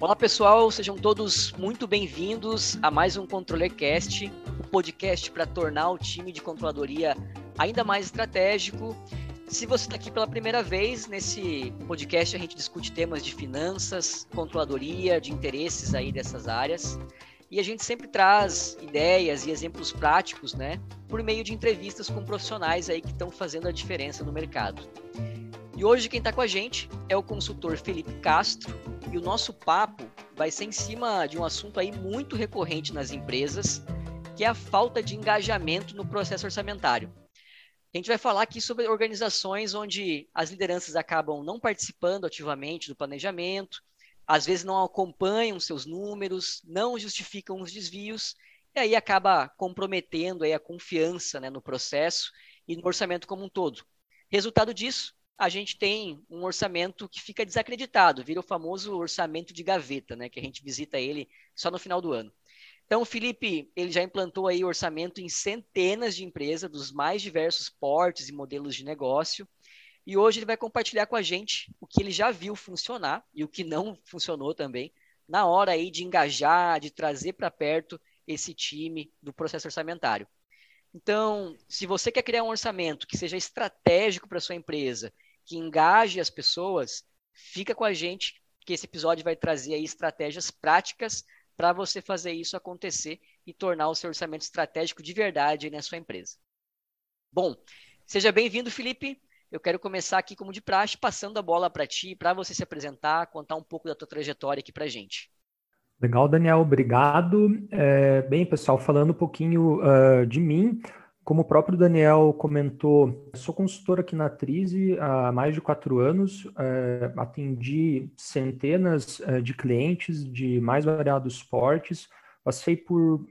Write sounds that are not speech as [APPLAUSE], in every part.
Olá pessoal, sejam todos muito bem-vindos a mais um ControllerCast, o um podcast para tornar o time de controladoria ainda mais estratégico. Se você está aqui pela primeira vez, nesse podcast a gente discute temas de finanças, controladoria, de interesses aí dessas áreas. E a gente sempre traz ideias e exemplos práticos, né, por meio de entrevistas com profissionais aí que estão fazendo a diferença no mercado. E hoje quem está com a gente é o consultor Felipe Castro, e o nosso papo vai ser em cima de um assunto aí muito recorrente nas empresas, que é a falta de engajamento no processo orçamentário. A gente vai falar aqui sobre organizações onde as lideranças acabam não participando ativamente do planejamento, às vezes não acompanham seus números, não justificam os desvios, e aí acaba comprometendo aí a confiança né, no processo e no orçamento como um todo. Resultado disso, a gente tem um orçamento que fica desacreditado, vira o famoso orçamento de gaveta, né, que a gente visita ele só no final do ano. Então, o Felipe, ele já implantou aí orçamento em centenas de empresas dos mais diversos portes e modelos de negócio. E hoje ele vai compartilhar com a gente o que ele já viu funcionar e o que não funcionou também, na hora aí de engajar, de trazer para perto esse time do processo orçamentário. Então, se você quer criar um orçamento que seja estratégico para sua empresa que engaje as pessoas, fica com a gente, que esse episódio vai trazer aí estratégias práticas para você fazer isso acontecer e tornar o seu orçamento estratégico de verdade na sua empresa. Bom, seja bem-vindo, Felipe. Eu quero começar aqui, como de praxe, passando a bola para ti, para você se apresentar, contar um pouco da tua trajetória aqui para gente. Legal, Daniel, obrigado. É, bem, pessoal, falando um pouquinho uh, de mim, como o próprio Daniel comentou, sou consultor aqui na Trise há mais de quatro anos, é, atendi centenas é, de clientes de mais variados portes, passei por uh,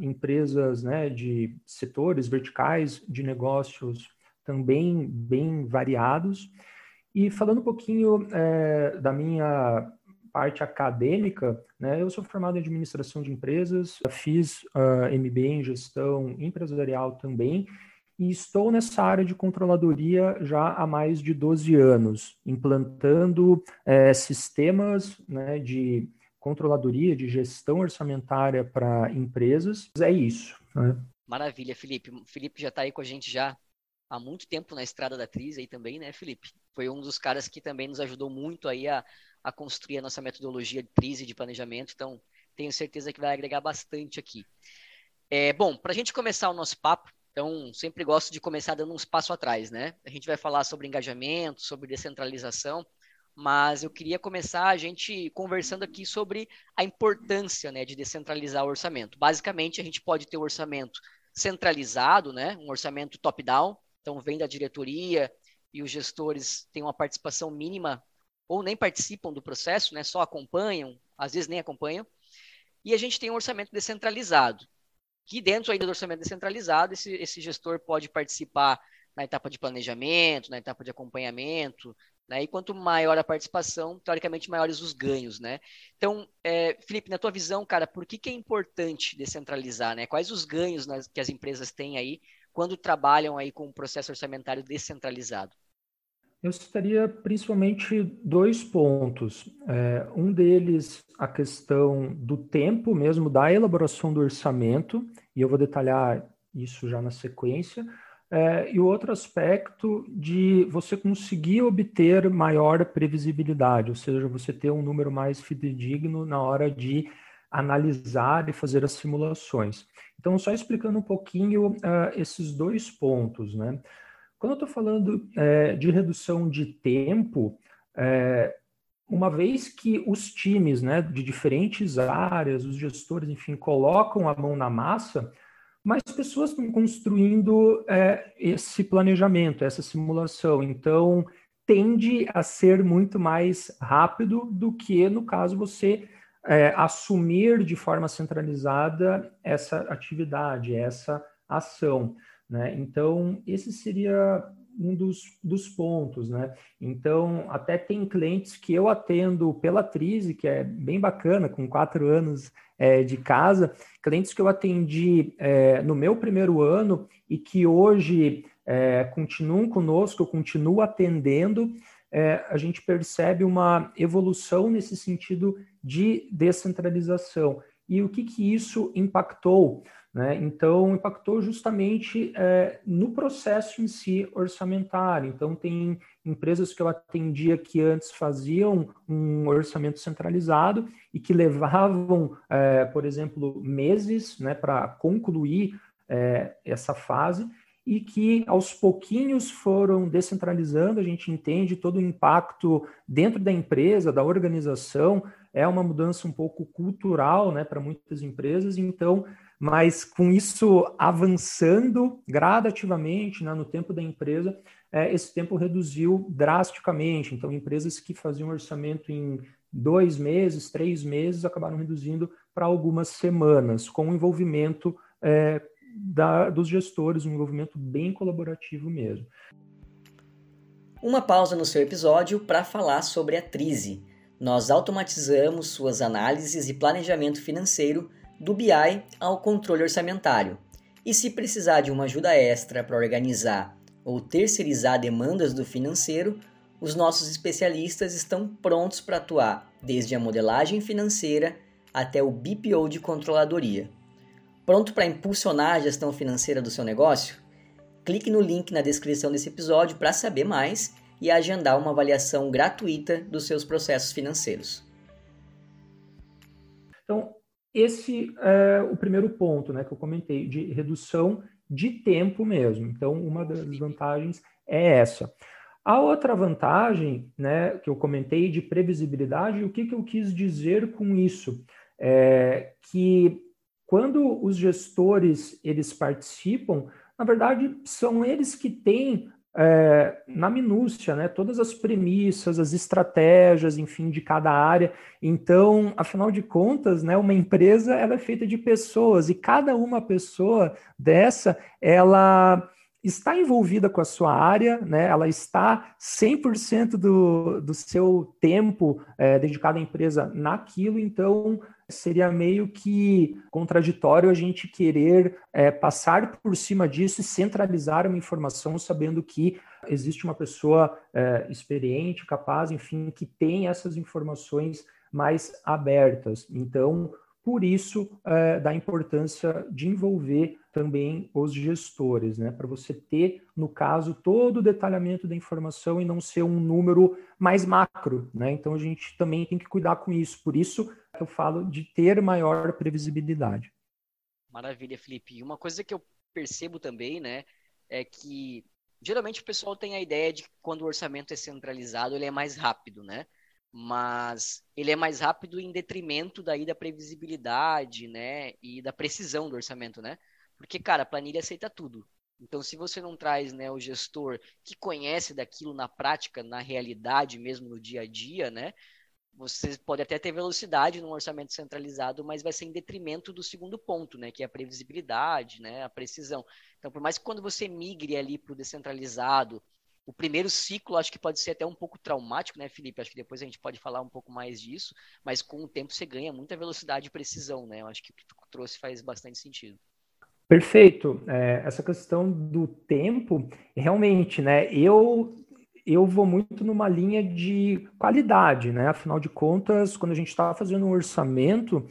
empresas né, de setores verticais de negócios também bem variados. E falando um pouquinho da minha parte acadêmica, né, eu sou formado em administração de empresas, fiz uh, ah, MBA em gestão empresarial também, e estou nessa área de controladoria já há mais de 12 anos, implantando é, sistemas né, de controladoria, de gestão orçamentária para empresas. É isso. Né? Maravilha, Felipe. O Felipe já está aí com a gente já há muito tempo na estrada da atriz aí também, né, Felipe? Foi um dos caras que também nos ajudou muito aí a, a construir a nossa metodologia de crise de planejamento, então tenho certeza que vai agregar bastante aqui. É, bom, para a gente começar o nosso papo, então sempre gosto de começar dando uns passos atrás, né? A gente vai falar sobre engajamento, sobre descentralização, mas eu queria começar a gente conversando aqui sobre a importância né, de descentralizar o orçamento. Basicamente, a gente pode ter o orçamento centralizado, né, um orçamento top-down, então vem da diretoria e os gestores têm uma participação mínima ou nem participam do processo, né, só acompanham, às vezes nem acompanham. E a gente tem um orçamento descentralizado, que dentro ainda do orçamento descentralizado, esse, esse gestor pode participar na etapa de planejamento, na etapa de acompanhamento, né? E quanto maior a participação, teoricamente maiores os ganhos, né? Então, é, Felipe, na tua visão, cara, por que, que é importante descentralizar, né? Quais os ganhos nas, que as empresas têm aí quando trabalham aí com um processo orçamentário descentralizado? Eu citaria principalmente dois pontos. É, um deles, a questão do tempo mesmo, da elaboração do orçamento, e eu vou detalhar isso já na sequência. É, e o outro aspecto de você conseguir obter maior previsibilidade, ou seja, você ter um número mais fidedigno na hora de analisar e fazer as simulações. Então, só explicando um pouquinho uh, esses dois pontos, né? Quando eu estou falando é, de redução de tempo, é, uma vez que os times né, de diferentes áreas, os gestores, enfim, colocam a mão na massa, mais pessoas estão construindo é, esse planejamento, essa simulação. Então, tende a ser muito mais rápido do que, no caso, você é, assumir de forma centralizada essa atividade, essa ação. Né? Então, esse seria um dos, dos pontos, né? Então, até tem clientes que eu atendo pela Trise, que é bem bacana, com quatro anos é, de casa, clientes que eu atendi é, no meu primeiro ano e que hoje é, continuam conosco, eu continuo atendendo, é, a gente percebe uma evolução nesse sentido de descentralização. E o que, que isso impactou? Né? Então, impactou justamente é, no processo em si orçamentário. Então, tem empresas que eu atendia que antes faziam um orçamento centralizado e que levavam, é, por exemplo, meses né, para concluir é, essa fase e que aos pouquinhos foram descentralizando, a gente entende todo o impacto dentro da empresa, da organização, é uma mudança um pouco cultural né, para muitas empresas, então mas com isso avançando gradativamente né, no tempo da empresa, é, esse tempo reduziu drasticamente. Então, empresas que faziam orçamento em dois meses, três meses, acabaram reduzindo para algumas semanas, com o envolvimento é, da, dos gestores, um envolvimento bem colaborativo mesmo. Uma pausa no seu episódio para falar sobre a Trize. Nós automatizamos suas análises e planejamento financeiro do BI ao controle orçamentário. E se precisar de uma ajuda extra para organizar ou terceirizar demandas do financeiro, os nossos especialistas estão prontos para atuar desde a modelagem financeira até o BPO de controladoria. Pronto para impulsionar a gestão financeira do seu negócio? Clique no link na descrição desse episódio para saber mais e agendar uma avaliação gratuita dos seus processos financeiros. Então, esse é o primeiro ponto né, que eu comentei, de redução de tempo mesmo. Então, uma das vantagens é essa. A outra vantagem, né, que eu comentei de previsibilidade, o que, que eu quis dizer com isso? É que quando os gestores eles participam, na verdade, são eles que têm é, na minúcia, né, todas as premissas, as estratégias, enfim, de cada área. Então, afinal de contas, né, uma empresa ela é feita de pessoas e cada uma pessoa dessa, ela está envolvida com a sua área, né? ela está 100% do, do seu tempo é, dedicado à empresa naquilo, então seria meio que contraditório a gente querer é, passar por cima disso e centralizar uma informação sabendo que existe uma pessoa é, experiente, capaz, enfim, que tem essas informações mais abertas. Então, por isso, é, da importância de envolver também os gestores, né? Para você ter, no caso, todo o detalhamento da informação e não ser um número mais macro, né? Então a gente também tem que cuidar com isso. Por isso eu falo de ter maior previsibilidade. Maravilha, Felipe. E uma coisa que eu percebo também, né, é que geralmente o pessoal tem a ideia de que quando o orçamento é centralizado, ele é mais rápido, né? Mas ele é mais rápido em detrimento daí da previsibilidade, né, e da precisão do orçamento, né? Porque, cara, a planilha aceita tudo. Então, se você não traz né, o gestor que conhece daquilo na prática, na realidade mesmo, no dia a dia, né? Você pode até ter velocidade no orçamento centralizado, mas vai ser em detrimento do segundo ponto, né? Que é a previsibilidade, né? A precisão. Então, por mais que quando você migre ali para o descentralizado, o primeiro ciclo acho que pode ser até um pouco traumático, né, Felipe? Acho que depois a gente pode falar um pouco mais disso, mas com o tempo você ganha muita velocidade e precisão, né? Eu acho que o que tu trouxe faz bastante sentido. Perfeito. É, essa questão do tempo, realmente, né? Eu eu vou muito numa linha de qualidade, né? Afinal de contas, quando a gente está fazendo um orçamento,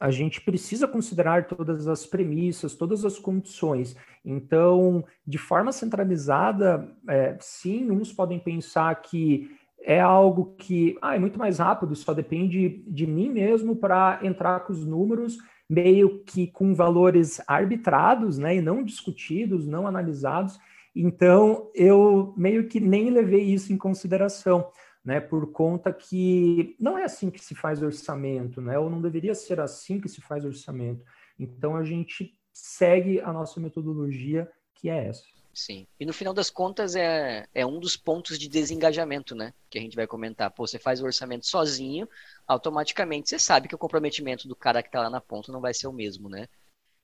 a gente precisa considerar todas as premissas, todas as condições. Então, de forma centralizada, é, sim, uns podem pensar que é algo que ah, é muito mais rápido, só depende de mim mesmo para entrar com os números, meio que com valores arbitrados, né, e não discutidos, não analisados. Então, eu meio que nem levei isso em consideração né, por conta que não é assim que se faz orçamento, né, ou não deveria ser assim que se faz orçamento. Então a gente segue a nossa metodologia, que é essa. Sim. E no final das contas é, é um dos pontos de desengajamento, né? Que a gente vai comentar. Pô, você faz o orçamento sozinho, automaticamente você sabe que o comprometimento do cara que está lá na ponta não vai ser o mesmo, né?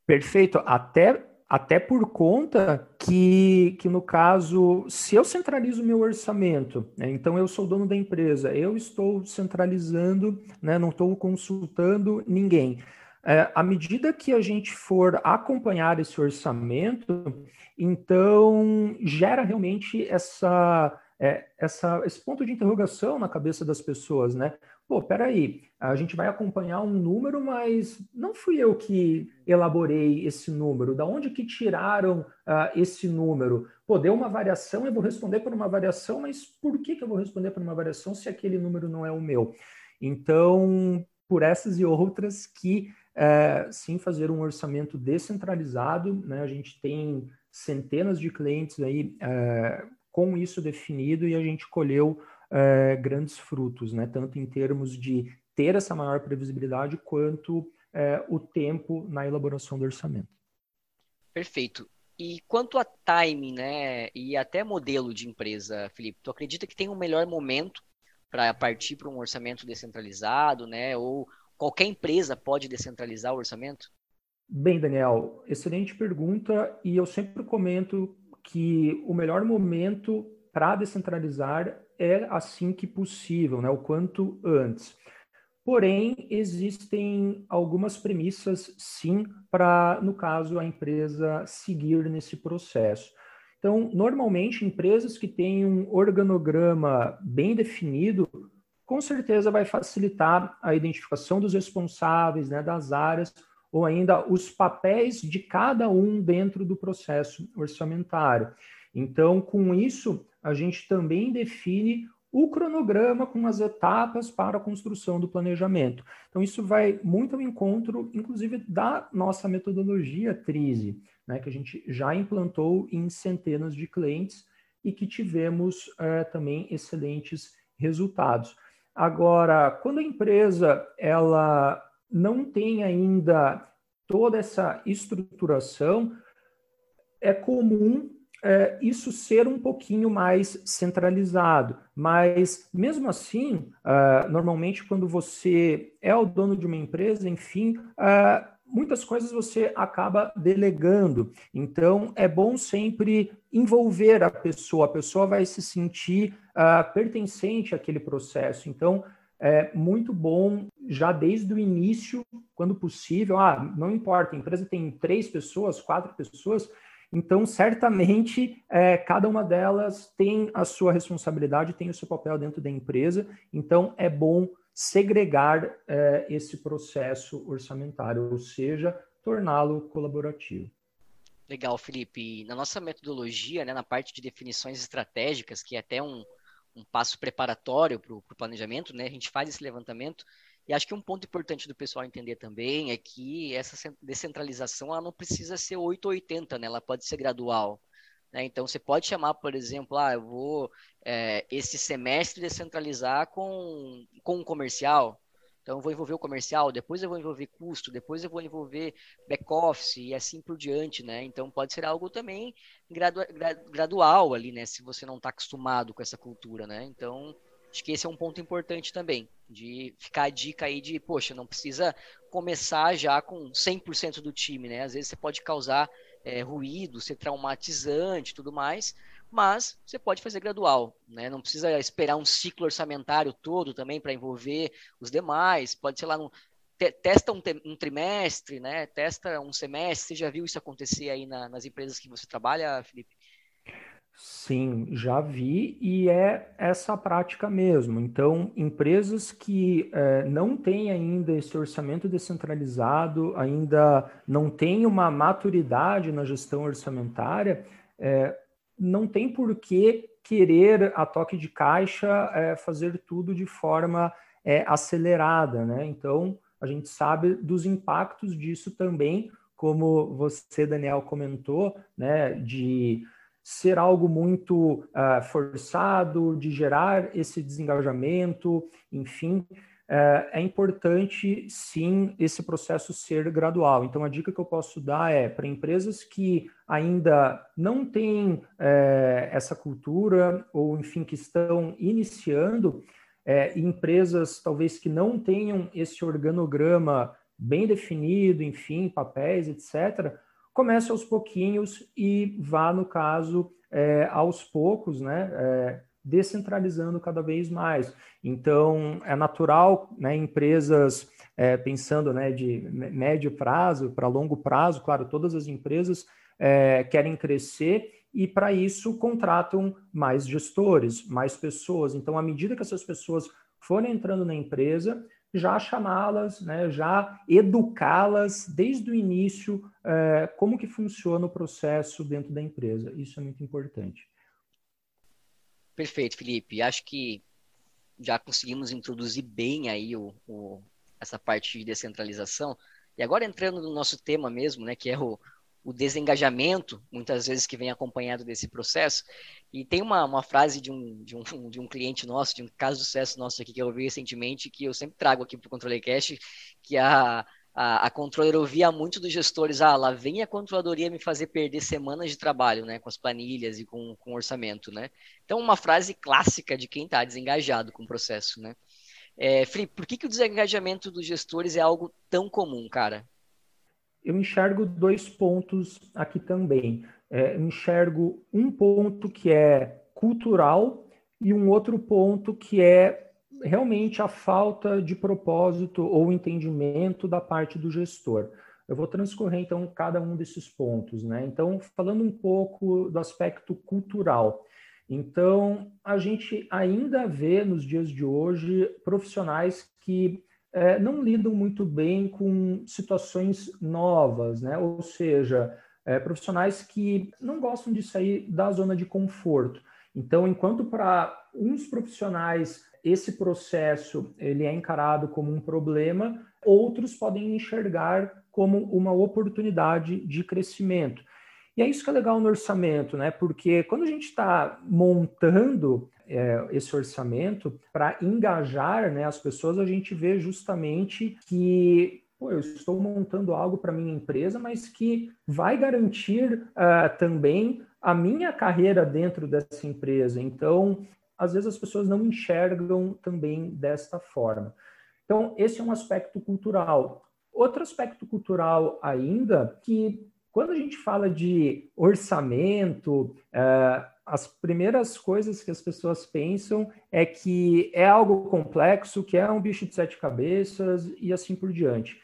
Perfeito. Até até por conta que, que, no caso, se eu centralizo o meu orçamento, né, então eu sou dono da empresa, eu estou centralizando, né, não estou consultando ninguém. É, à medida que a gente for acompanhar esse orçamento, então gera realmente essa, é, essa, esse ponto de interrogação na cabeça das pessoas, né? Pô, peraí, a gente vai acompanhar um número, mas não fui eu que elaborei esse número. Da onde que tiraram uh, esse número? Pô, deu uma variação, eu vou responder por uma variação, mas por que, que eu vou responder por uma variação se aquele número não é o meu? Então, por essas e outras que é, sim fazer um orçamento descentralizado, né? A gente tem centenas de clientes aí é, com isso definido e a gente colheu é, grandes frutos, né? Tanto em termos de ter essa maior previsibilidade quanto é, o tempo na elaboração do orçamento. Perfeito. E quanto a timing, né, e até modelo de empresa, Felipe, tu acredita que tem um melhor momento para partir para um orçamento descentralizado, né, ou qualquer empresa pode descentralizar o orçamento? Bem, Daniel, excelente pergunta e eu sempre comento que o melhor momento para descentralizar é assim que possível, né, o quanto antes. Porém, existem algumas premissas, sim, para, no caso, a empresa seguir nesse processo. Então, normalmente, empresas que têm um organograma bem definido, com certeza vai facilitar a identificação dos responsáveis, né, das áreas, ou ainda os papéis de cada um dentro do processo orçamentário. Então, com isso, a gente também define o cronograma com as etapas para a construção do planejamento. Então, isso vai muito ao encontro, inclusive, da nossa metodologia TRISE, né, que a gente já implantou em centenas de clientes e que tivemos é, também excelentes resultados. Agora, quando a empresa ela não tem ainda toda essa estruturação, é comum é, isso ser um pouquinho mais centralizado. Mas, mesmo assim, uh, normalmente, quando você é o dono de uma empresa, enfim, uh, muitas coisas você acaba delegando. Então, é bom sempre envolver a pessoa, a pessoa vai se sentir uh, pertencente àquele processo. Então, é muito bom já desde o início, quando possível. Ah, não importa, a empresa tem três pessoas, quatro pessoas, então, certamente, é, cada uma delas tem a sua responsabilidade, tem o seu papel dentro da empresa. Então, é bom segregar é, esse processo orçamentário, ou seja, torná-lo colaborativo. Legal, Felipe. Na nossa metodologia, né, na parte de definições estratégicas, que é até um, um passo preparatório para o planejamento, né, a gente faz esse levantamento e acho que um ponto importante do pessoal entender também é que essa descentralização ela não precisa ser 880, né? Ela pode ser gradual. Né? Então você pode chamar, por exemplo, ah, eu vou é, esse semestre descentralizar com, com um comercial. Então eu vou envolver o comercial, depois eu vou envolver custo, depois eu vou envolver back-office e assim por diante, né? Então pode ser algo também gradua, gradual ali, né? Se você não está acostumado com essa cultura, né? Então Acho que esse é um ponto importante também, de ficar a dica aí de, poxa, não precisa começar já com 100% do time, né? Às vezes você pode causar é, ruído, ser traumatizante tudo mais, mas você pode fazer gradual, né? Não precisa esperar um ciclo orçamentário todo também para envolver os demais, pode ser lá no, testa um, um, trimestre, né? Testa um semestre. Você já viu isso acontecer aí na, nas empresas que você trabalha, Felipe? Sim, já vi e é essa prática mesmo. Então, empresas que é, não têm ainda esse orçamento descentralizado, ainda não têm uma maturidade na gestão orçamentária, é, não tem por que querer a toque de caixa é, fazer tudo de forma acelerada, né? Então, a gente sabe dos impactos disso também, como você, Daniel, comentou, né? De ser algo muito uh, forçado, de gerar esse desengajamento, enfim, é importante sim esse processo ser gradual. Então, a dica que eu posso dar é para empresas que ainda não têm uh, essa cultura, ou enfim, que estão iniciando, é, empresas talvez que não tenham esse organograma bem definido, enfim, papéis, etc., comece aos pouquinhos e vá, no caso, é, aos poucos, né, é, descentralizando cada vez mais. Então, é natural, né, empresas é, pensando né, de médio prazo para longo prazo, claro, todas as empresas é, querem crescer e, para isso, contratam mais gestores, mais pessoas. Então, à medida que essas pessoas forem entrando na empresa, já chamá-las, né, já educá-las desde o início é, como que funciona o processo dentro da empresa. Isso é muito importante. Perfeito, Felipe. Acho que já conseguimos introduzir bem aí o, o, essa parte de descentralização. E agora entrando no nosso tema mesmo, né, que é o, o desengajamento, muitas vezes que vem acompanhado desse processo. E tem uma, uma frase de um, de, um, [LAUGHS] de um cliente nosso, de um caso de sucesso nosso aqui que eu ouvi recentemente, que eu sempre trago aqui para o Controle Cash, que a, a, a controller ouvia muito dos gestores, ah, lá vem a controladoria me fazer perder semanas de trabalho, né, com as planilhas e com, com orçamento, né. Então, uma frase clássica de quem está desengajado com o processo, né. É, Felipe, por que, que o desengajamento dos gestores é algo tão comum, cara? Eu enxergo dois pontos aqui também. É, enxergo um ponto que é cultural e um outro ponto que é realmente a falta de propósito ou entendimento da parte do gestor. Eu vou transcorrer então cada um desses pontos, né? Então, falando um pouco do aspecto cultural. Então, a gente ainda vê nos dias de hoje profissionais que é, não lidam muito bem com situações novas, né? Ou seja, é, profissionais que não gostam de sair da zona de conforto. Então, enquanto para uns profissionais esse processo ele é encarado como um problema, outros podem enxergar como uma oportunidade de crescimento. E é isso que é legal no orçamento, né? Porque quando a gente está montando é, esse orçamento para engajar né, as pessoas, a gente vê justamente que pô, eu estou montando algo para minha empresa, mas que vai garantir uh, também a minha carreira dentro dessa empresa. Então, às vezes as pessoas não enxergam também desta forma. Então, esse é um aspecto cultural. Outro aspecto cultural ainda que quando a gente fala de orçamento, é, as primeiras coisas que as pessoas pensam é que é algo complexo, que é um bicho de sete cabeças e assim por diante.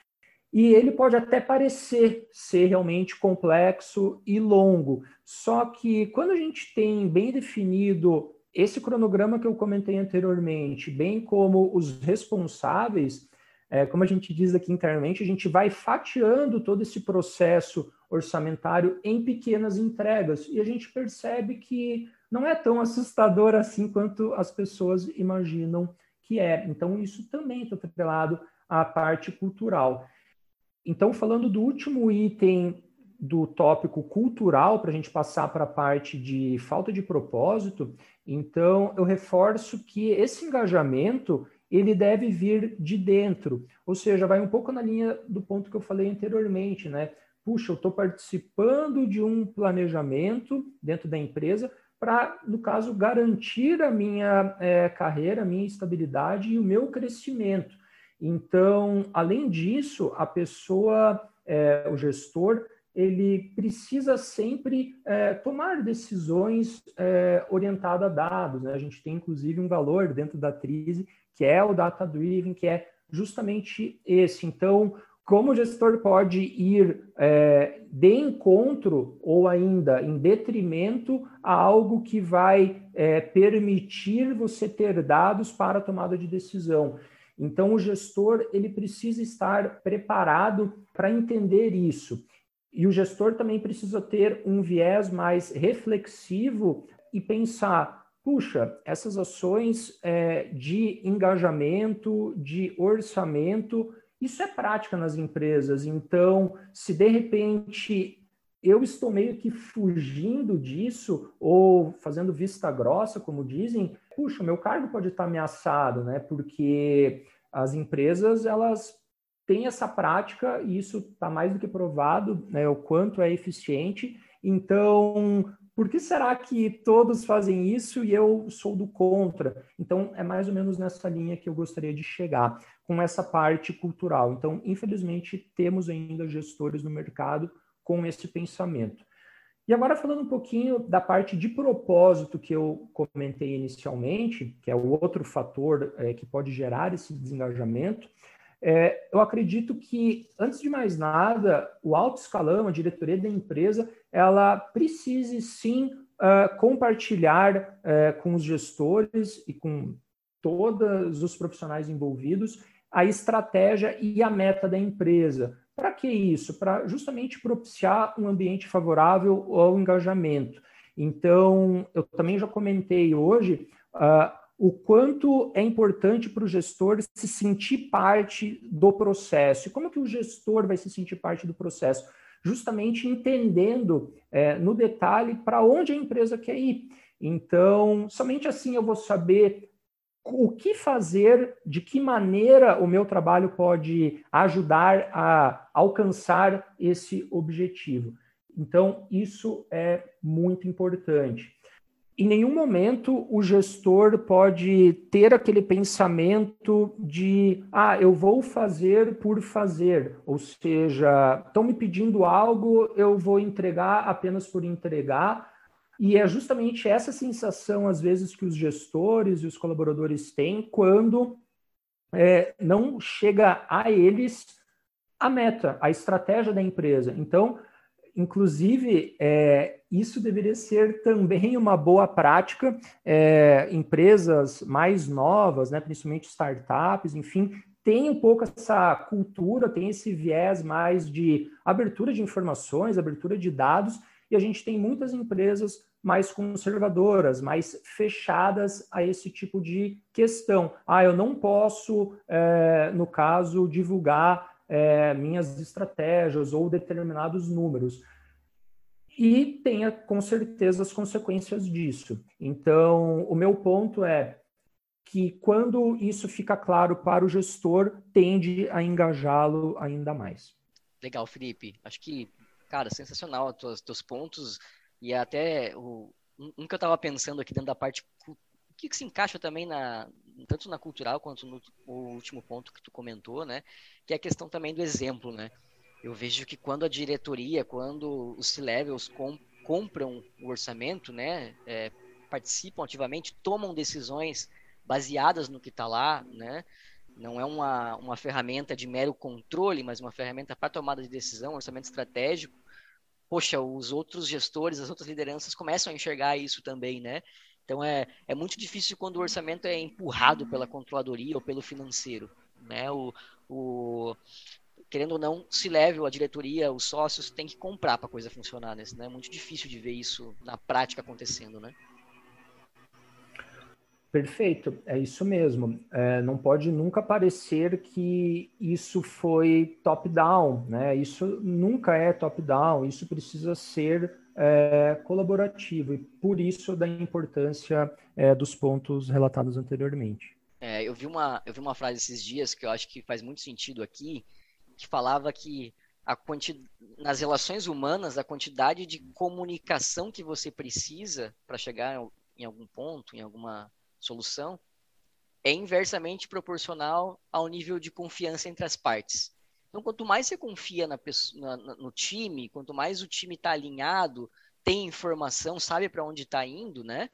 E ele pode até parecer ser realmente complexo e longo, só que quando a gente tem bem definido esse cronograma que eu comentei anteriormente, bem como os responsáveis, é, como a gente diz aqui internamente, a gente vai fatiando todo esse processo orçamentário em pequenas entregas. E a gente percebe que não é tão assustador assim quanto as pessoas imaginam que é. Então, isso também está atrelado à parte cultural. Então, falando do último item do tópico cultural, para a gente passar para a parte de falta de propósito, então eu reforço que esse engajamento ele deve vir de dentro, ou seja, vai um pouco na linha do ponto que eu falei anteriormente, né? puxa, eu estou participando de um planejamento dentro da empresa para, no caso, garantir a minha é, carreira, a minha estabilidade e o meu crescimento. Então, além disso, a pessoa, é, o gestor, ele precisa sempre é, tomar decisões é, orientadas a dados. Né? A gente tem, inclusive, um valor dentro da Trise, que é o Data Driven, que é justamente esse. Então, como o gestor pode ir é, de encontro ou ainda em detrimento a algo que vai é, permitir você ter dados para a tomada de decisão. Então, o gestor ele precisa estar preparado para entender isso. E o gestor também precisa ter um viés mais reflexivo e pensar: puxa, essas ações é, de engajamento, de orçamento, isso é prática nas empresas. Então, se de repente eu estou meio que fugindo disso ou fazendo vista grossa, como dizem, puxa, meu cargo pode estar ameaçado, né? Porque as empresas elas têm essa prática e isso está mais do que provado, né? O quanto é eficiente. Então, por que será que todos fazem isso e eu sou do contra? Então, é mais ou menos nessa linha que eu gostaria de chegar, com essa parte cultural. Então, infelizmente, temos ainda gestores no mercado com esse pensamento. E agora falando um pouquinho da parte de propósito que eu comentei inicialmente, que é o outro fator é, que pode gerar esse desengajamento, é, eu acredito que, antes de mais nada, o alto escalão, a diretoria da empresa, ela precise sim uh, compartilhar uh, com os gestores e com todos os profissionais envolvidos a estratégia e a meta da empresa. Para que isso? Para justamente propiciar um ambiente favorável ao engajamento. Então, eu também já comentei hoje uh, o quanto é importante para o gestor se sentir parte do processo. E como que o gestor vai se sentir parte do processo? Justamente entendendo é, no detalhe para onde a empresa quer ir. Então, somente assim eu vou saber o que fazer, de que maneira o meu trabalho pode ajudar a alcançar esse objetivo. Então, isso é muito importante em nenhum momento o gestor pode ter aquele pensamento de, ah, eu vou fazer por fazer, ou seja, estão me pedindo algo, eu vou entregar apenas por entregar. E é justamente essa sensação, às vezes, que os gestores e os colaboradores têm quando é, não chega a eles a meta, a estratégia da empresa. Então, Inclusive, é, isso deveria ser também uma boa prática. É, empresas mais novas, né, principalmente startups, enfim, tem um pouco essa cultura, tem esse viés mais de abertura de informações, abertura de dados, e a gente tem muitas empresas mais conservadoras, mais fechadas a esse tipo de questão. Ah, eu não posso, é, no caso, divulgar é, minhas estratégias ou determinados números. E tenha com certeza as consequências disso. Então, o meu ponto é que quando isso fica claro para o gestor, tende a engajá-lo ainda mais. Legal, Felipe. Acho que, cara, sensacional os teus pontos e até o, um que eu estava pensando aqui dentro da parte que, que se encaixa também na, tanto na cultural quanto no último ponto que tu comentou, né? Que é a questão também do exemplo, né? Eu vejo que quando a diretoria, quando os C-levels com, compram o orçamento, né? É, participam ativamente, tomam decisões baseadas no que está lá, né? Não é uma, uma ferramenta de mero controle, mas uma ferramenta para tomada de decisão, orçamento estratégico. Poxa, os outros gestores, as outras lideranças começam a enxergar isso também, né? Então é, é muito difícil quando o orçamento é empurrado pela controladoria ou pelo financeiro. Né? O, o, querendo ou não, se leve a diretoria, os sócios têm que comprar para a coisa funcionar. Né? É muito difícil de ver isso na prática acontecendo. Né? Perfeito, é isso mesmo. É, não pode nunca parecer que isso foi top-down, né? Isso nunca é top-down, isso precisa ser é, colaborativo, e por isso da importância é, dos pontos relatados anteriormente. É, eu, vi uma, eu vi uma frase esses dias que eu acho que faz muito sentido aqui, que falava que a quanti... nas relações humanas, a quantidade de comunicação que você precisa para chegar em algum ponto, em alguma solução, é inversamente proporcional ao nível de confiança entre as partes. Então, quanto mais você confia na pessoa, na, no time, quanto mais o time está alinhado, tem informação, sabe para onde está indo, né?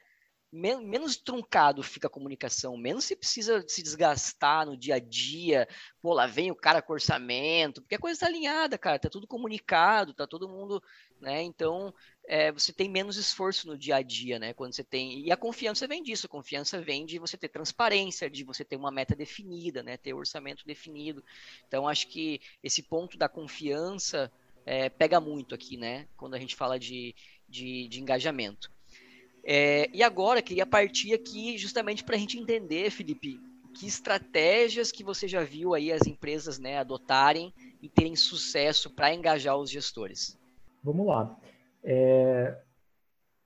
Men menos truncado fica a comunicação, menos você precisa se desgastar no dia a dia. Pô, lá vem o cara com orçamento, porque a coisa está alinhada, cara, tá tudo comunicado, tá todo mundo, né? Então, é, você tem menos esforço no dia a dia, né? Quando você tem. E a confiança vem disso, a confiança vem de você ter transparência, de você ter uma meta definida, né? Ter orçamento definido. Então, acho que esse ponto da confiança é, pega muito aqui, né? Quando a gente fala de, de, de engajamento. É, e agora, queria partir aqui justamente para a gente entender, Felipe, que estratégias que você já viu aí as empresas né, adotarem e terem sucesso para engajar os gestores. Vamos lá. É,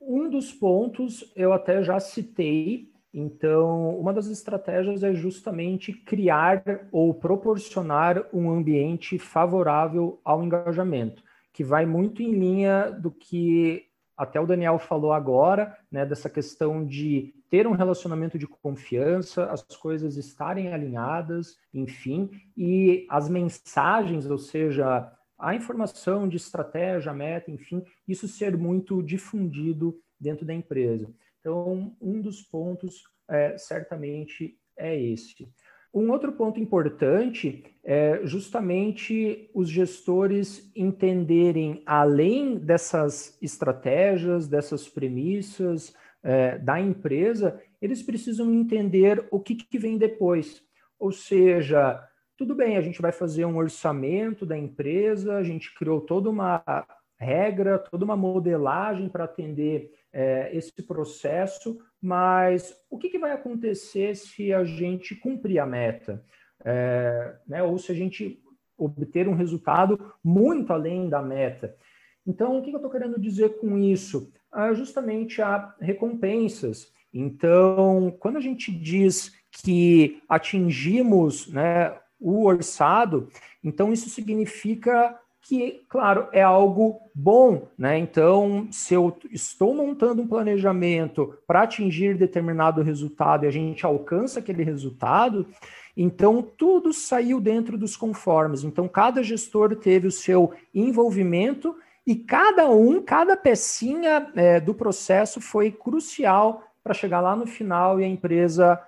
um dos pontos eu até já citei, então, uma das estratégias é justamente criar ou proporcionar um ambiente favorável ao engajamento, que vai muito em linha do que até o Daniel falou agora, né, dessa questão de ter um relacionamento de confiança, as coisas estarem alinhadas, enfim, e as mensagens, ou seja, a informação de estratégia, meta, enfim, isso ser muito difundido dentro da empresa. Então, um dos pontos é, certamente é esse. Um outro ponto importante é justamente os gestores entenderem, além dessas estratégias, dessas premissas é, da empresa, eles precisam entender o que, que vem depois. Ou seja, tudo bem, a gente vai fazer um orçamento da empresa, a gente criou toda uma regra, toda uma modelagem para atender é, esse processo, mas o que, que, vai acontecer se a gente cumprir a meta? É, né, ou se a gente obter um resultado muito além da meta. Então, o que, que eu estou querendo dizer com isso? Ah, justamente há recompensas. Então, quando a gente diz que atingimos né, o orçado, então isso significa que, claro, é algo bom, né? Então, se eu estou montando um planejamento para atingir determinado resultado e a gente alcança aquele resultado, então tudo saiu dentro dos conformes. Então, cada gestor teve o seu envolvimento e cada um, cada pecinha é, do processo foi crucial para chegar lá no final e a empresa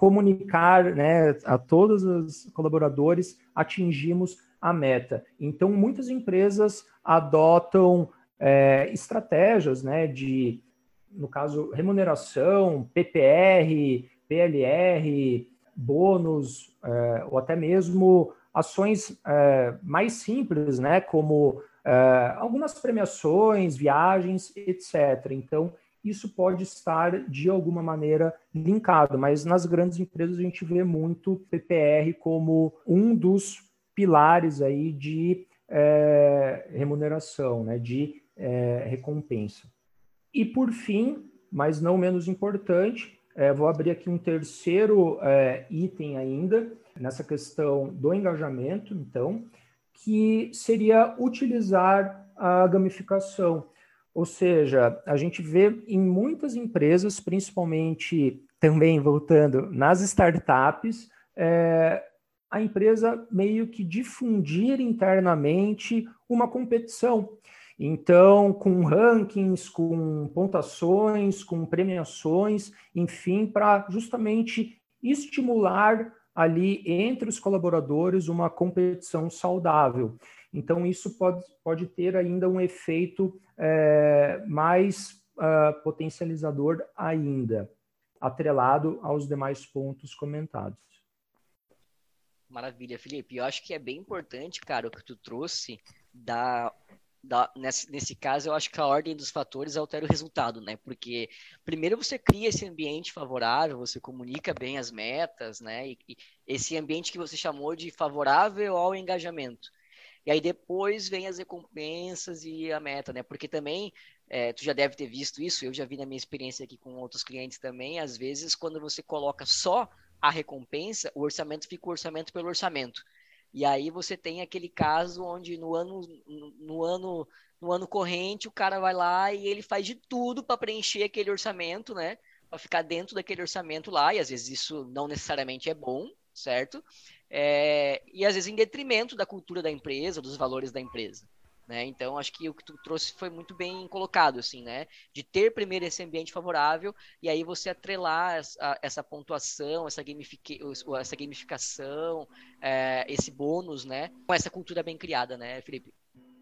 comunicar né, a todos os colaboradores atingimos a meta. Então, muitas empresas adotam é, estratégias né, de, no caso, remuneração, PPR, PLR, bônus, é, ou até mesmo ações é, mais simples, né, como é, algumas premiações, viagens, etc. Então, isso pode estar de alguma maneira linkado, mas nas grandes empresas a gente vê muito PPR como um dos pilares aí de é, remuneração, né, de é, recompensa. E por fim, mas não menos importante, é, vou abrir aqui um terceiro item ainda nessa questão do engajamento, então, que seria utilizar a gamificação. Ou seja, a gente vê em muitas empresas, principalmente também voltando nas startups, é, a empresa meio que difundir internamente uma competição. Então, com rankings, com pontuações, com premiações, enfim, para justamente estimular ali entre os colaboradores uma competição saudável. Então, isso pode, pode ter ainda um efeito é, mais uh, potencializador ainda, atrelado aos demais pontos comentados. Maravilha, Felipe. Eu acho que é bem importante, cara, o que tu trouxe da, da nesse, nesse caso, eu acho que a ordem dos fatores altera o resultado, né? Porque primeiro você cria esse ambiente favorável, você comunica bem as metas, né? E, e esse ambiente que você chamou de favorável ao engajamento. E aí depois vem as recompensas e a meta, né? Porque também é, tu já deve ter visto isso, eu já vi na minha experiência aqui com outros clientes também, às vezes quando você coloca só a recompensa, o orçamento fica o orçamento pelo orçamento. E aí você tem aquele caso onde no ano, no ano, no ano corrente o cara vai lá e ele faz de tudo para preencher aquele orçamento, né? Para ficar dentro daquele orçamento lá, e às vezes isso não necessariamente é bom, certo? É, e às vezes em detrimento da cultura da empresa, dos valores da empresa. Né? Então, acho que o que tu trouxe foi muito bem colocado, assim, né? De ter primeiro esse ambiente favorável e aí você atrelar essa, essa pontuação, essa, gamific... essa gamificação, é, esse bônus, né? Com essa cultura bem criada, né, Felipe?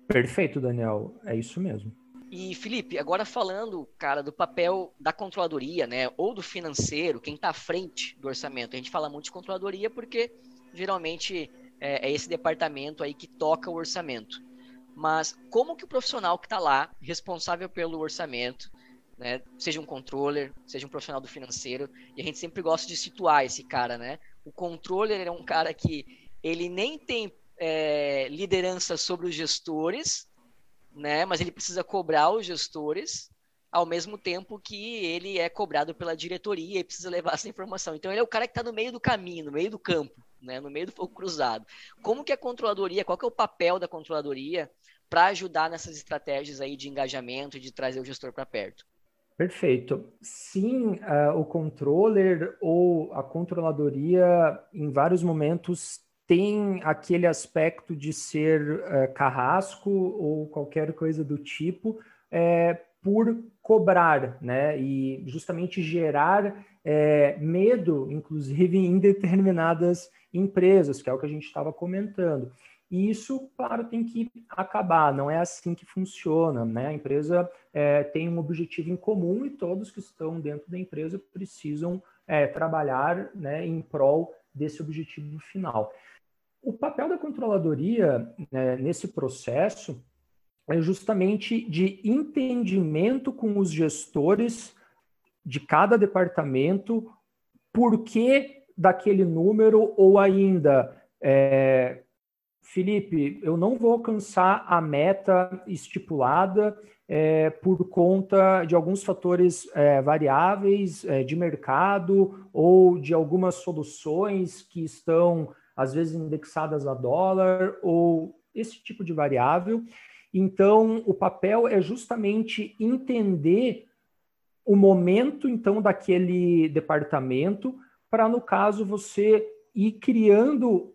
Perfeito, Daniel. É isso mesmo. E, Felipe, agora falando, cara, do papel da controladoria, né? Ou do financeiro, quem está à frente do orçamento. A gente fala muito de controladoria porque geralmente é, é esse departamento aí que toca o orçamento. Mas como que o profissional que está lá, responsável pelo orçamento, né, seja um controller, seja um profissional do financeiro, e a gente sempre gosta de situar esse cara, né? O controller é um cara que ele nem tem é, liderança sobre os gestores, né? Mas ele precisa cobrar os gestores, ao mesmo tempo que ele é cobrado pela diretoria e precisa levar essa informação. Então ele é o cara que está no meio do caminho, no meio do campo, né? No meio do fogo cruzado. Como que a controladoria, qual que é o papel da controladoria para ajudar nessas estratégias aí de engajamento e de trazer o gestor para perto. Perfeito. Sim, uh, o controller ou a controladoria, em vários momentos, tem aquele aspecto de ser é, carrasco ou qualquer coisa do tipo é, por cobrar, né? E justamente gerar é, medo, inclusive [LAUGHS] em determinadas empresas, que é o que a gente estava comentando. E isso, claro, tem que acabar, não é assim que funciona. Né? A empresa é, tem um objetivo em comum e todos que estão dentro da empresa precisam é, trabalhar né, em prol desse objetivo final. O papel da controladoria né, nesse processo é justamente de entendimento com os gestores de cada departamento, por que daquele número, ou ainda, é, Felipe, eu não vou alcançar a meta estipulada é, por conta de alguns fatores é, variáveis é, de mercado ou de algumas soluções que estão, às vezes, indexadas a dólar ou esse tipo de variável. Então, o papel é justamente entender o momento, então, daquele departamento, para, no caso, você ir criando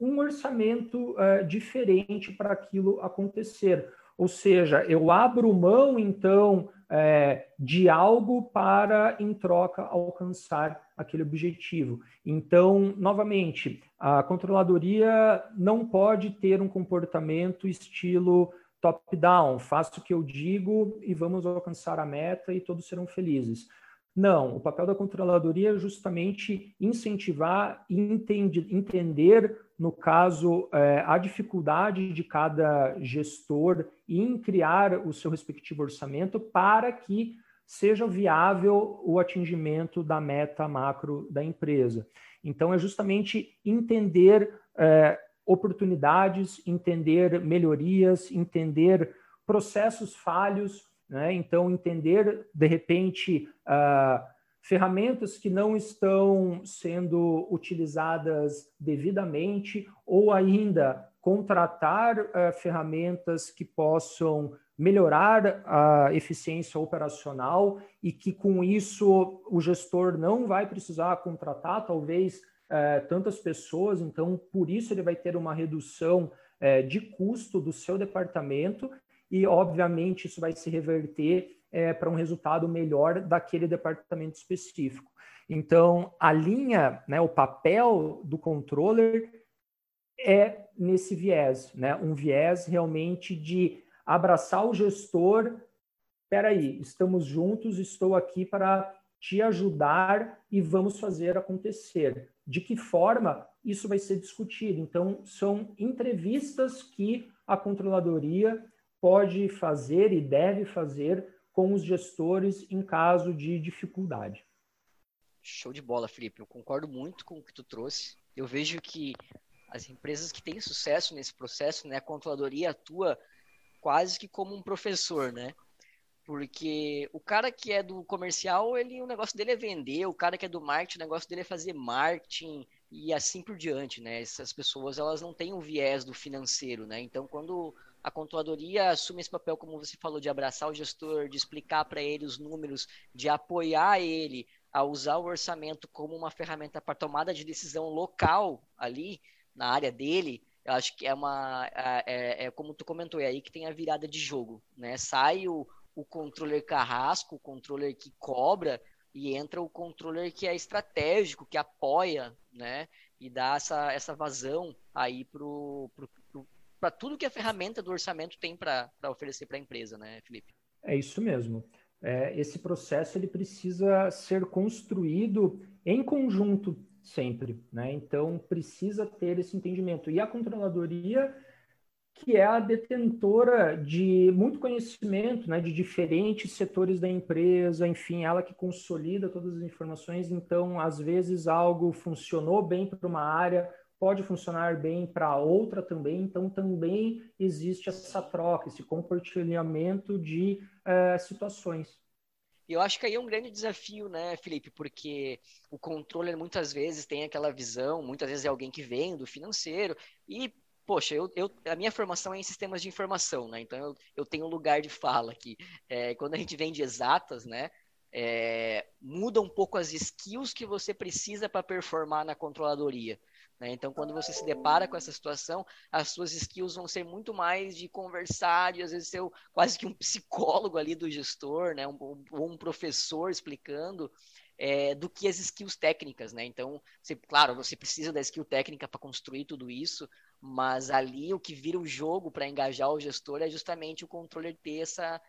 um orçamento uh, diferente para aquilo acontecer. Ou seja, eu abro mão, então, é, de algo para, em troca, alcançar aquele objetivo. Então, novamente, a controladoria não pode ter um comportamento estilo top-down, faço o que eu digo e vamos alcançar a meta e todos serão felizes. Não, o papel da controladoria é justamente incentivar e entender, no caso, é, a dificuldade de cada gestor em criar o seu respectivo orçamento para que seja viável o atingimento da meta macro da empresa. Então, é justamente entender é, oportunidades, entender melhorias, entender processos falhos, né? então entender, de repente, uh, ferramentas que não estão sendo utilizadas devidamente, ou ainda contratar uh, ferramentas que possam melhorar a eficiência operacional e que com isso o gestor não vai precisar contratar talvez é, tantas pessoas, então por isso ele vai ter uma redução é, de custo do seu departamento e, obviamente, isso vai se reverter é, para um resultado melhor daquele departamento específico. Então, a linha, né, o papel do controller é nesse viés, né, um viés realmente de abraçar o gestor. Espera aí, estamos juntos, estou aqui para te ajudar e vamos fazer acontecer. De que forma isso vai ser discutido? Então, são entrevistas que a controladoria pode fazer e deve fazer com os gestores em caso de dificuldade. Show de bola, Felipe. Eu concordo muito com o que tu trouxe. Eu vejo que as empresas que têm sucesso nesse processo, né, a controladoria atua quase que como um professor, né? Porque o cara que é do comercial, ele o negócio dele é vender, o cara que é do marketing, o negócio dele é fazer marketing e assim por diante, né? Essas pessoas, elas não têm o viés do financeiro, né? Então, quando a controladoria assume esse papel, como você falou, de abraçar o gestor, de explicar para ele os números, de apoiar ele a usar o orçamento como uma ferramenta para tomada de decisão local ali na área dele, eu acho que é uma é, é, é, como tu comentou, é aí que tem a virada de jogo, né? Sai o, o controller carrasco, o controller que cobra, e entra o controller que é estratégico, que apoia, né? E dá essa, essa vazão aí para tudo que a ferramenta do orçamento tem para oferecer para a empresa, né, Felipe? É isso mesmo. É, esse processo ele precisa ser construído em conjunto sempre, né? Então precisa ter esse entendimento. E a controladoria que é a detentora de muito conhecimento, né, de diferentes setores da empresa, enfim, ela que consolida todas as informações. Então, às vezes, algo funcionou bem para uma área, pode funcionar bem para outra também. Então, também existe essa troca, esse compartilhamento de uh, situações. Eu acho que aí é um grande desafio, né, Felipe? Porque o controller muitas vezes tem aquela visão, muitas vezes é alguém que vem do financeiro e poxa, eu, eu, a minha formação é em sistemas de informação, né? Então eu, eu tenho um lugar de fala aqui. É, quando a gente vem de exatas, né? é, muda um pouco as skills que você precisa para performar na controladoria. Né? Então, quando você se depara com essa situação, as suas skills vão ser muito mais de conversar, de às vezes ser quase que um psicólogo ali do gestor, né? um, um professor explicando, é, do que as skills técnicas, né? Então, você, claro, você precisa da skill técnica para construir tudo isso, mas ali o que vira o jogo para engajar o gestor é justamente o controller ter essa,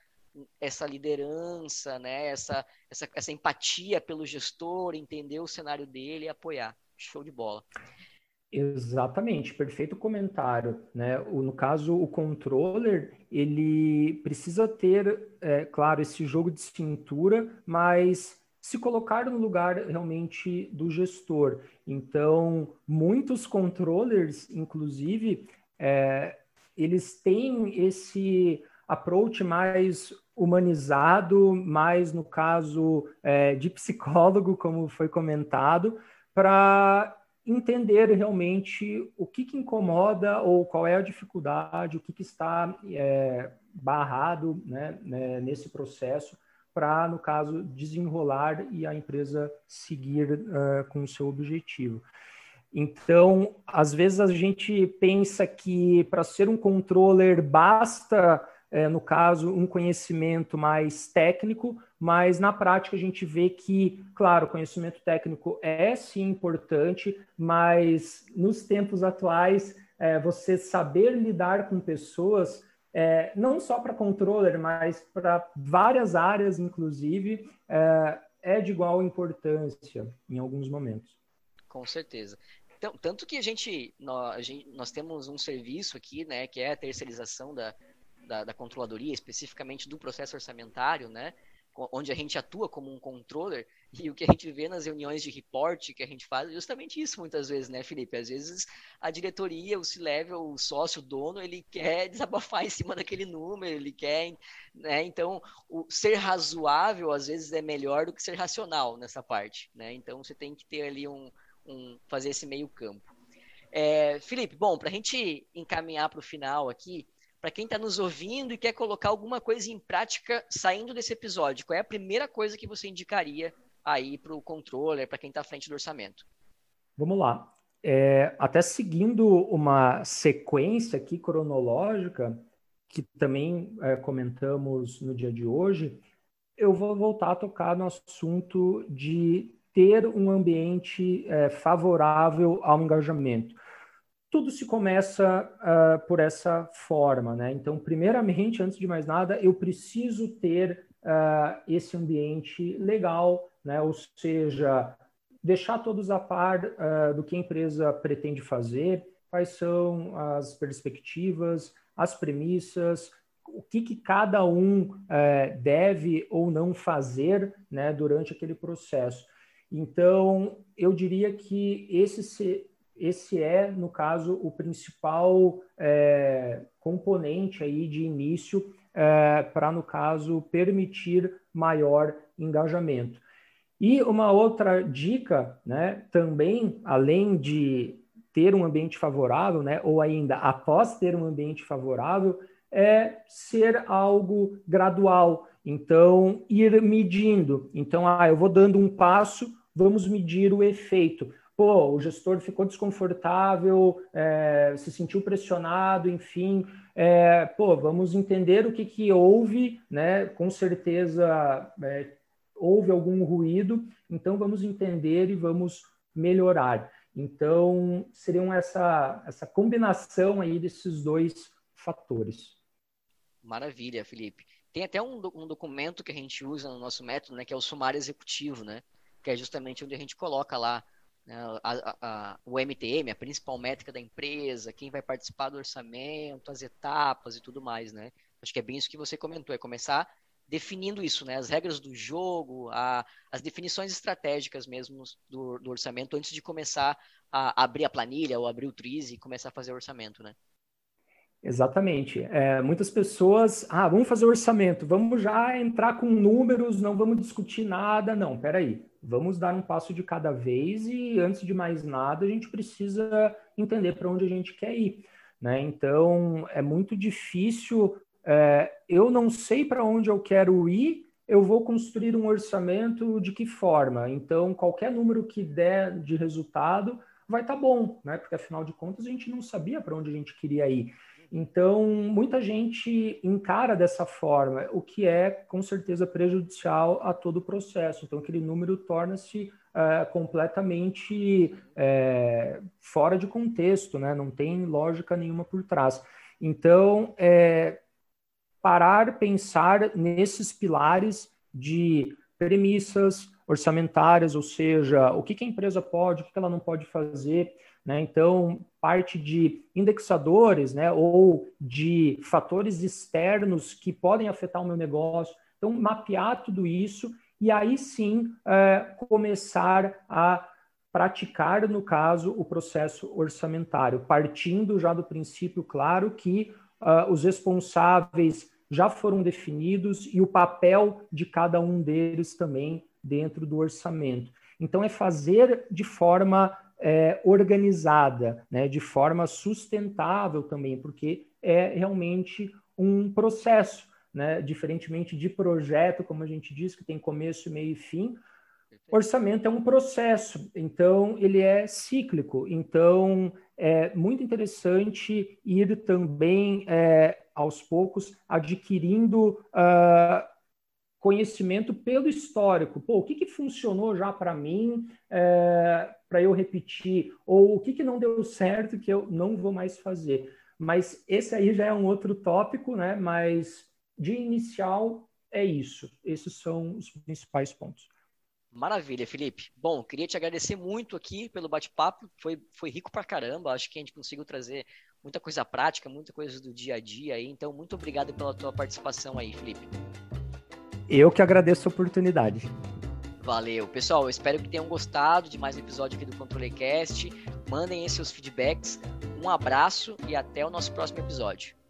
essa liderança, né? Essa, essa, essa empatia pelo gestor, entender o cenário dele e apoiar. Show de bola. Exatamente, perfeito comentário. Né? O, no caso, o controller ele precisa ter, é, claro, esse jogo de cintura, mas se colocar no lugar realmente do gestor. Então, muitos controllers, inclusive, é, eles têm esse approach mais humanizado, mais no caso é, de psicólogo, como foi comentado, para entender realmente o que, que, incomoda ou qual é a dificuldade, o que, que está é, barrado né, né, nesse processo para, no caso, desenrolar e a empresa seguir uh, com o seu objetivo. Então, às vezes a gente pensa que para ser um controller basta, é, no caso, um conhecimento mais técnico, mas na prática a gente vê que, claro, conhecimento técnico é sim importante, mas nos tempos atuais, é, você saber lidar com pessoas é, não só para controller, mas para várias áreas, inclusive, é, é, de igual importância em alguns momentos. Com certeza. Então, tanto que a gente, nós, a gente, nós temos um serviço aqui, né, que é a terceirização da, da, da controladoria, especificamente do processo orçamentário, né, onde a gente atua como um controller, e o que a gente vê nas reuniões de report que a gente faz é justamente isso muitas vezes, né, Felipe? Às vezes a diretoria, o C-level, o sócio, o dono, ele quer [LAUGHS] desabafar em cima daquele número, ele quer, né? Então, o ser razoável às vezes é melhor do que ser racional nessa parte, né? Então, você tem que ter ali um, um fazer esse meio campo. É, Felipe, bom, para a gente encaminhar para o final aqui, para quem está nos ouvindo e quer colocar alguma coisa em prática saindo desse episódio, qual é a primeira coisa que você indicaria aí para o controller, para quem está à frente do orçamento? Vamos lá. É, até seguindo uma sequência aqui cronológica, que também é, comentamos no dia de hoje, eu vou voltar a tocar no assunto de ter um ambiente é, favorável ao engajamento tudo se começa uh, por essa forma, né? Então, primeiramente, antes de mais nada, eu preciso ter uh, esse ambiente legal, né? Ou seja, deixar todos a par uh, do que a empresa pretende fazer, quais são as perspectivas, as premissas, o que, que cada um eh, deve ou não fazer né, durante aquele processo. Então, eu diria que esse esse é, no caso, o principal é, componente aí de início é, para, no caso, permitir maior engajamento. E uma outra dica, né, também, além de ter um ambiente favorável, né, ou ainda após ter um ambiente favorável, é ser algo gradual. Então, ir medindo. Então, ah, eu vou dando um passo, vamos medir o efeito pô, o gestor ficou desconfortável, é, se sentiu pressionado, enfim, é, pô, vamos entender o que, que houve, né? Com certeza é, houve algum ruído, então vamos entender e vamos melhorar. Então, seriam essa, essa combinação aí desses dois fatores. Maravilha, Felipe. Tem até um, um documento que a gente usa no nosso método, né, que é o sumário executivo, né? Que é justamente onde a gente coloca lá né, a, a, o MTM, a principal métrica da empresa, quem vai participar do orçamento, as etapas e tudo mais, né? Acho que é bem isso que você comentou, é começar definindo isso, né? As regras do jogo, a, as definições estratégicas mesmo do, do, orçamento antes de começar a abrir a planilha ou abrir o TRIZ e começar a fazer o orçamento, né? Exatamente. É, muitas pessoas, ah, vamos fazer orçamento, vamos já entrar com números, não vamos discutir nada. Não, peraí vamos dar um passo de cada vez e, antes de mais nada, a gente precisa entender para onde a gente quer ir. Né? Então, é muito difícil. É, eu não sei para onde eu quero ir, eu vou construir um orçamento de que forma? Então, qualquer número que der de resultado vai estar tá bom, né? Porque afinal de contas a gente não sabia para onde a gente queria ir. Então, muita gente encara dessa forma, o que é com certeza prejudicial a todo o processo. Então, aquele número torna-se é, completamente é, fora de contexto, né? não tem lógica nenhuma por trás. Então, é, parar, pensar nesses pilares de premissas orçamentárias, ou seja, o que, que a empresa pode, o que, que ela não pode fazer, né? Então, parte de indexadores né, ou de fatores externos que podem afetar o meu negócio. Então, mapear tudo isso e aí sim é, começar a praticar, no caso, o processo orçamentário, partindo já do princípio claro que uh, os responsáveis já foram definidos e o papel de cada um deles também dentro do orçamento. Então, é fazer de forma é, organizada, né, de forma sustentável também, porque é realmente um processo, né, diferentemente de projeto, como a gente diz, que tem começo, meio e fim, orçamento é um processo, então ele é cíclico. Então é muito interessante ir também é, aos poucos adquirindo uh, conhecimento pelo histórico. Pô, o que, que funcionou já para mim, é, para eu repetir? Ou o que, que não deu certo que eu não vou mais fazer? Mas esse aí já é um outro tópico, né? Mas de inicial é isso. Esses são os principais pontos. Maravilha, Felipe. Bom, queria te agradecer muito aqui pelo bate-papo. Foi, foi rico pra caramba. Acho que a gente conseguiu trazer muita coisa prática, muita coisa do dia a dia aí. Então, muito obrigado pela tua participação aí, Felipe. Eu que agradeço a oportunidade. Valeu. Pessoal, espero que tenham gostado de mais um episódio aqui do ControleCast. Mandem aí seus feedbacks. Um abraço e até o nosso próximo episódio.